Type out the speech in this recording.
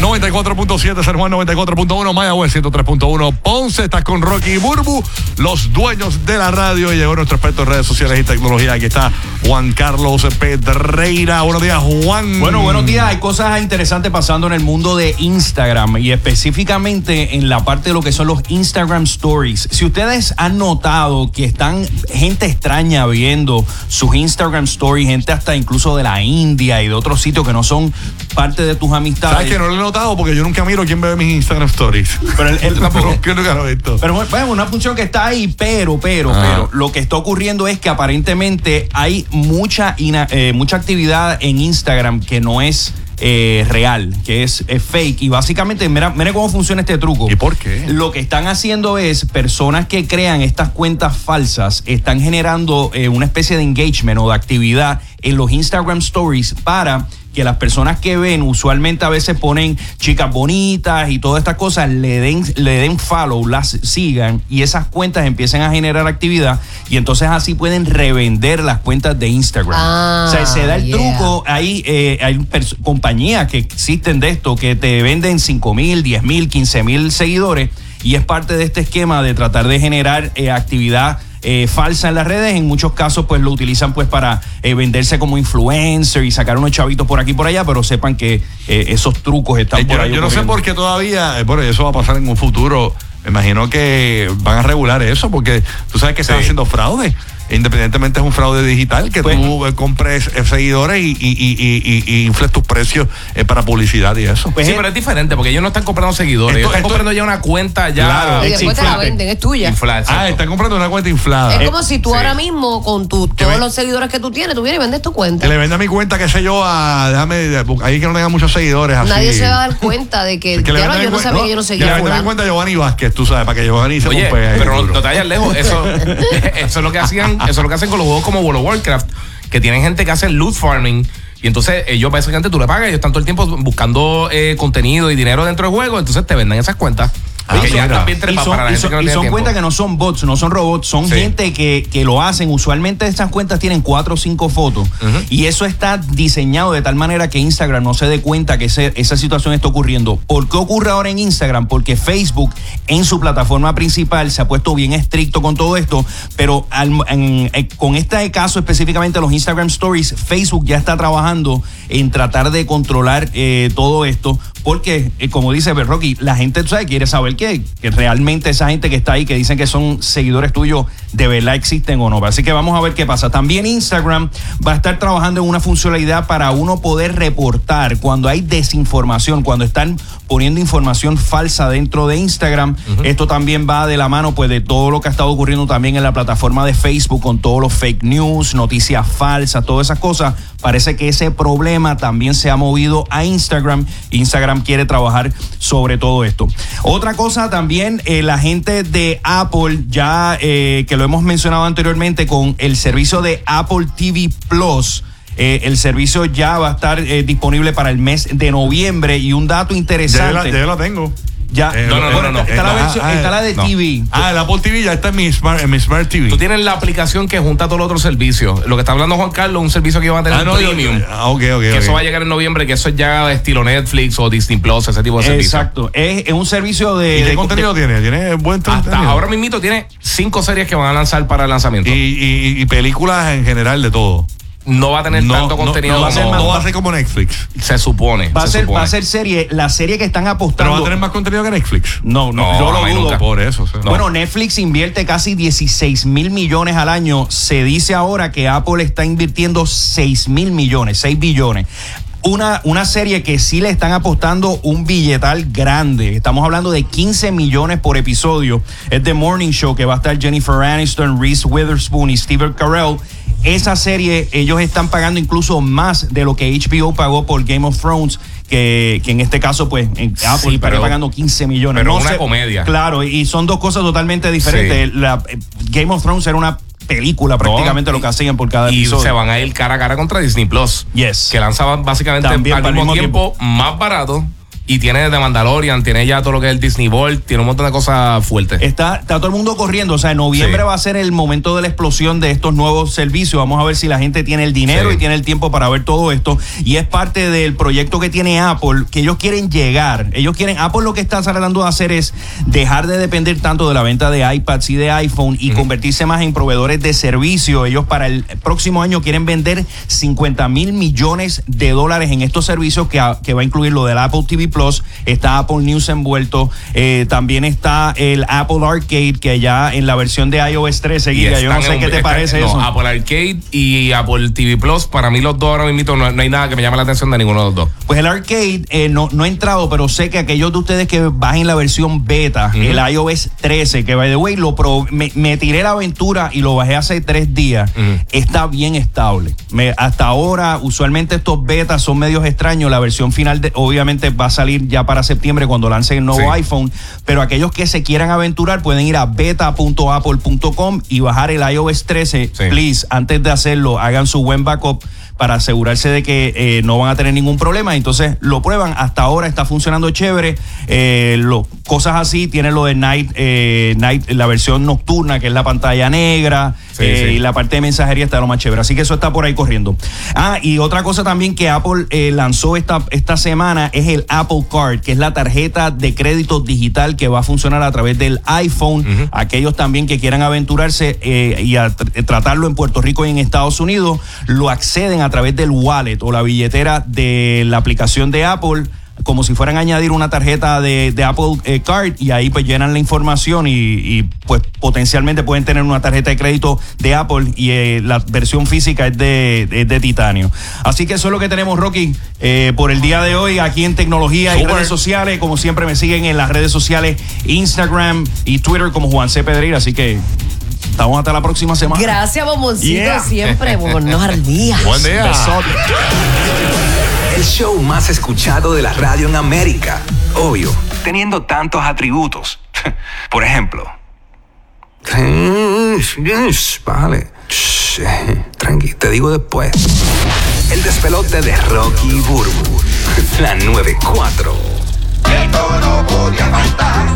94.7, San Juan 94.1, Mayagüez 103.1, Ponce, estás con Rocky Burbu, los dueños de la radio. Y llegó nuestro experto en redes sociales y tecnología. Aquí está Juan Carlos Pedreira. Buenos días, Juan. Bueno, buenos días. Hay cosas interesantes pasando en el mundo de Instagram y específicamente en la parte de lo que son los Instagram Stories. Si ustedes han notado que están gente extraña viendo sus Instagram Stories, gente hasta incluso de la India y de otros sitios que no son parte de tus amistades. ¿Sabes que no lo he notado? Porque yo nunca miro quién ve mis Instagram Stories. Pero tampoco. Lo he visto. Pero bueno, una función que está ahí, pero, pero, Ah. pero, lo que está ocurriendo es que aparentemente hay mucha, ina- eh, mucha actividad en Instagram que no es eh, real, que es, es fake. Y básicamente, mira, mira cómo funciona este truco. ¿Y por qué? Lo que están haciendo es personas que crean estas cuentas falsas están generando eh, una especie de engagement o de actividad en los Instagram Stories para que las personas que ven usualmente a veces ponen chicas bonitas y todas estas cosas le den le den follow, las sigan y esas cuentas empiecen a generar actividad y entonces así pueden revender las cuentas de Instagram. Ah, o sea, se da el yeah. truco hay, eh, hay compañías que existen de esto que te venden 5 mil, 10 mil, 15 mil seguidores y es parte de este esquema de tratar de generar eh, actividad eh, falsa en las redes. En muchos casos, pues lo utilizan pues para eh, venderse como influencer y sacar unos chavitos por aquí y por allá, pero sepan que eh, esos trucos están Eh, por yo, ahí. yo no sé por qué todavía, bueno, eso va a pasar en un futuro. Me imagino que van a regular eso porque tú sabes que están Sí. haciendo fraude. Independientemente es un fraude digital que Pues- tú eh, compres eh, seguidores y, y, y, y- y- y infles tus precios eh, para publicidad y eso. Pues sí, es- pero es diferente porque ellos no están comprando seguidores, Esto- ellos están esto- comprando ya una cuenta ya Claro. Y después te la venden, es tuya. inflada, ah, están comprando una cuenta inflada. Es como si tú sí. ahora mismo, con tu, todos los seguidores que tú tienes, tú vienes y vendes tu cuenta. Que le venda mi cuenta, qué sé yo, a. Déjame. Ahí que no tenga muchos seguidores. Así. Nadie se va a dar cuenta de que, Que le claro, yo no sabía que yo no Que seguía le mi fulano. cuenta a Giovanni Vázquez, tú sabes, para que Giovanni se Oye, pero no, no te vayas lejos. Eso, eso es lo que hacían, eso es lo que hacen con los juegos como World of Warcraft, que tienen gente que hace loot farming. Y entonces ellos básicamente tú le pagas, ellos están todo el tiempo buscando eh, contenido y dinero dentro del juego, entonces te venden esas cuentas. Ah, que ya Y son, para y son- que no y son cuentas que no son bots, no son robots, son Sí. gente que, que lo hacen. Usualmente estas cuentas tienen cuatro o cinco fotos y eso está diseñado de tal manera que Instagram no se dé cuenta que ese- esa situación está ocurriendo. ¿Por qué ocurre ahora en Instagram? Porque Facebook en su plataforma principal se ha puesto bien estricto con todo esto, pero al- en- eh, con este caso específicamente los Instagram Stories, Facebook ya está trabajando en tratar de controlar eh, todo esto porque, eh, como dice Rocky, la gente, sabes, quiere saber que, que realmente esa gente que está ahí, que dicen que son seguidores tuyos, de verdad existen o no. Así que vamos a ver qué pasa. También Instagram va a estar trabajando en una funcionalidad para uno poder reportar cuando hay desinformación, cuando están poniendo información falsa dentro de Instagram. Esto también va de la mano pues de todo lo que ha estado ocurriendo también en la plataforma de Facebook con todos los fake news, noticias falsas, todas esas cosas. Parece que ese problema también se ha movido a Instagram. Instagram quiere trabajar sobre todo esto. Otra cosa también, eh, la gente de Apple, ya eh, que lo hemos mencionado anteriormente con el servicio de Apple TV Plus. eh, el servicio ya va a estar eh, disponible para el mes de noviembre y un dato Ya yo la, interesante. ya la tengo. Ya, Eh, No, no, no, bueno, no, no. Está, está la versión- ah, está la de no. TV. Ah, el Apple TV ya está en mi Smart, en mi smart TV. Tú tienes la aplicación que junta todos los otros servicios. Lo que está hablando Juan Carlos, un servicio que iba a tener ah, no, premium. Ah, ok, ok. que eso va a llegar en noviembre, que eso es ya estilo Netflix o Disney Plus, ese tipo de servicio. Exacto. Es, es un servicio de. ¿Y qué de- contenido de- tiene? ¿Tiene buen Hasta contenido? ahora mismito tiene cinco series que van a lanzar para el lanzamiento. Y, y- y películas en general de todo. No va a tener tanto contenido no, va a ser como más- no va a ser como Netflix. se supone. Va a, se ser, supone. va a ser serie, la serie que están Pero apostando. va a tener más contenido que Netflix. No, no, No, yo lo dudo. nunca. Por eso. o sea. Bueno, Netflix invierte casi 16 mil millones al año. Se dice ahora que Apple está invirtiendo 6 mil millones, 6 billones. Una, una serie que sí le están apostando un billetal grande. Estamos hablando de 15 millones por episodio. Es The Morning Show que va a estar Jennifer Aniston, Reese Witherspoon y Steve Carell. Esa serie ellos están pagando incluso más de lo que HBO pagó por Game of Thrones. Que, que en este caso, pues, en Apple pero- pagando 15 millones. pero una comedia. Claro, y son dos cosas totalmente diferentes. Sí. La, eh, Game of Thrones era una película prácticamente No, lo que hacían por cada y episodio. se van a ir cara a cara contra Disney Plus. Yes. Que lanzaban básicamente También al mismo tiempo más barato Y tiene The Mandalorian, tiene ya todo lo que es el Disney World, tiene un montón de cosas fuertes. Está, está todo el mundo corriendo. O sea, en noviembre Sí. va a ser el momento de la explosión de estos nuevos servicios. Vamos a ver si la gente tiene el dinero Sí. y tiene el tiempo para ver todo esto. Y es parte del proyecto que tiene Apple, que ellos quieren llegar. Ellos quieren, Apple lo que está tratando de hacer es dejar de depender tanto de la venta de iPads y de iPhone y convertirse más en proveedores de servicio. Ellos para el próximo año quieren vender 50 mil millones de dólares en estos servicios que, que va a incluir lo del Apple TV Plus, está Apple News envuelto, eh, también está el Apple Arcade que ya en la versión de iOS 13, Y Giga, yo no sé en- qué te parece no, eso. Apple Arcade y Apple TV Plus, para mí los dos ahora mismo no, no hay nada que me llame la atención de ninguno de los dos. Pues el arcade eh, no, no he entrado, pero sé que aquellos de ustedes que bajen la versión beta, el iOS 13, que by the way, lo pro- me, me tiré la aventura y lo bajé hace tres días, está bien estable. Me- hasta ahora, usualmente estos betas son medios extraños. La versión final, de, obviamente, va a salir ya para septiembre cuando lancen el nuevo Sí. iPhone. Pero aquellos que se quieran aventurar pueden ir a beta.apple.com y bajar el iOS 13. Sí. Please, antes de hacerlo, hagan su buen backup para asegurarse de que eh, no van a tener ningún problema. Entonces lo prueban. Hasta ahora está funcionando chévere. Eh, lo- cosas así. Tiene lo de Night, eh, Night, la versión nocturna, que es la pantalla negra. Sí, eh, sí. Y la parte de mensajería está lo más chévere. Así que eso está por ahí corriendo. Ah, y otra cosa también que Apple lanzó esta, esta semana es el Apple Card, que es la tarjeta de crédito digital que va a funcionar a través del iPhone. Aquellos también que quieran aventurarse eh, y a tr- tratarlo en Puerto Rico y en Estados Unidos, lo acceden a través del wallet o la billetera de la aplicación de Apple como si fueran a añadir una tarjeta de, de Apple eh, Card y ahí pues llenan la información y, y, pues potencialmente pueden tener una tarjeta de crédito de Apple y eh, la versión física es de, de titanio. Así que eso es lo que tenemos, Rocky, eh, por el día de hoy aquí en tecnología y redes sociales. Como siempre me siguen en las redes sociales Instagram y Twitter como Juan C. Pedreira. Así que estamos hasta la próxima semana. Gracias, bomboncito, Yeah. siempre. Buenos al día. Buen día. Besote. El show más escuchado de la radio en América. Obvio, teniendo tantos atributos. Por ejemplo. Vale. Shh, Tranqui, te digo después. El despelote de Rocky Burbu. La 94. Esto no podía faltar.